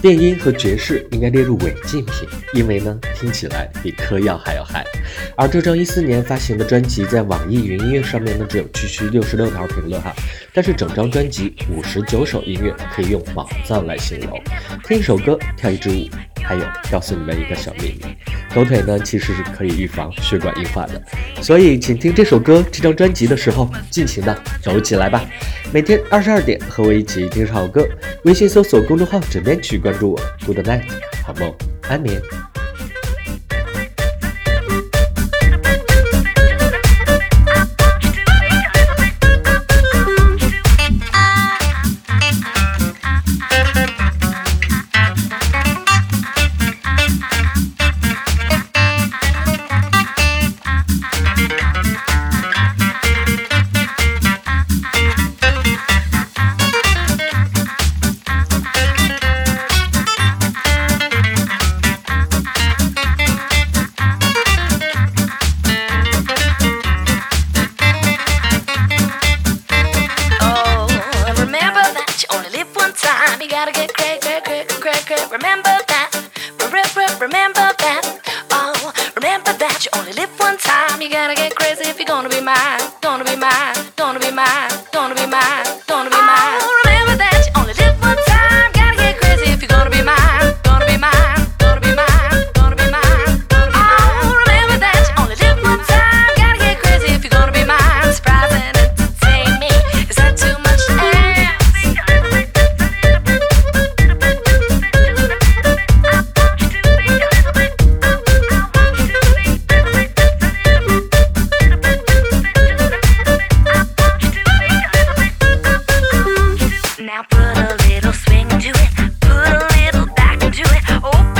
电音和爵士应该列入违禁品，因为呢，听起来比嗑药还要嗨。而这张一四年发行的专辑，在网易云音乐上面呢，只有区区六十六条评论哈，但是整张专辑五十九首音乐可以用宝藏来形容。听一首歌，跳一支舞，还有告诉你们一个小秘密：抖腿呢其实是可以预防血管硬化的。所以，请听这首歌、这张专辑的时候，尽情的抖起来吧！每天二十二点，和我一起听首好歌。微信搜索公众号“枕边曲”，关注我。Good night，好梦，安眠。remember that. remember that. Oh, remember that you only live one time. You gotta get crazy if you're gonna be mine. Gonna be mine. Gonna be mine. Gonna be mine. Gonna be mine. Gonna be mine. Put a little swing to it, put a little back into it. Oh.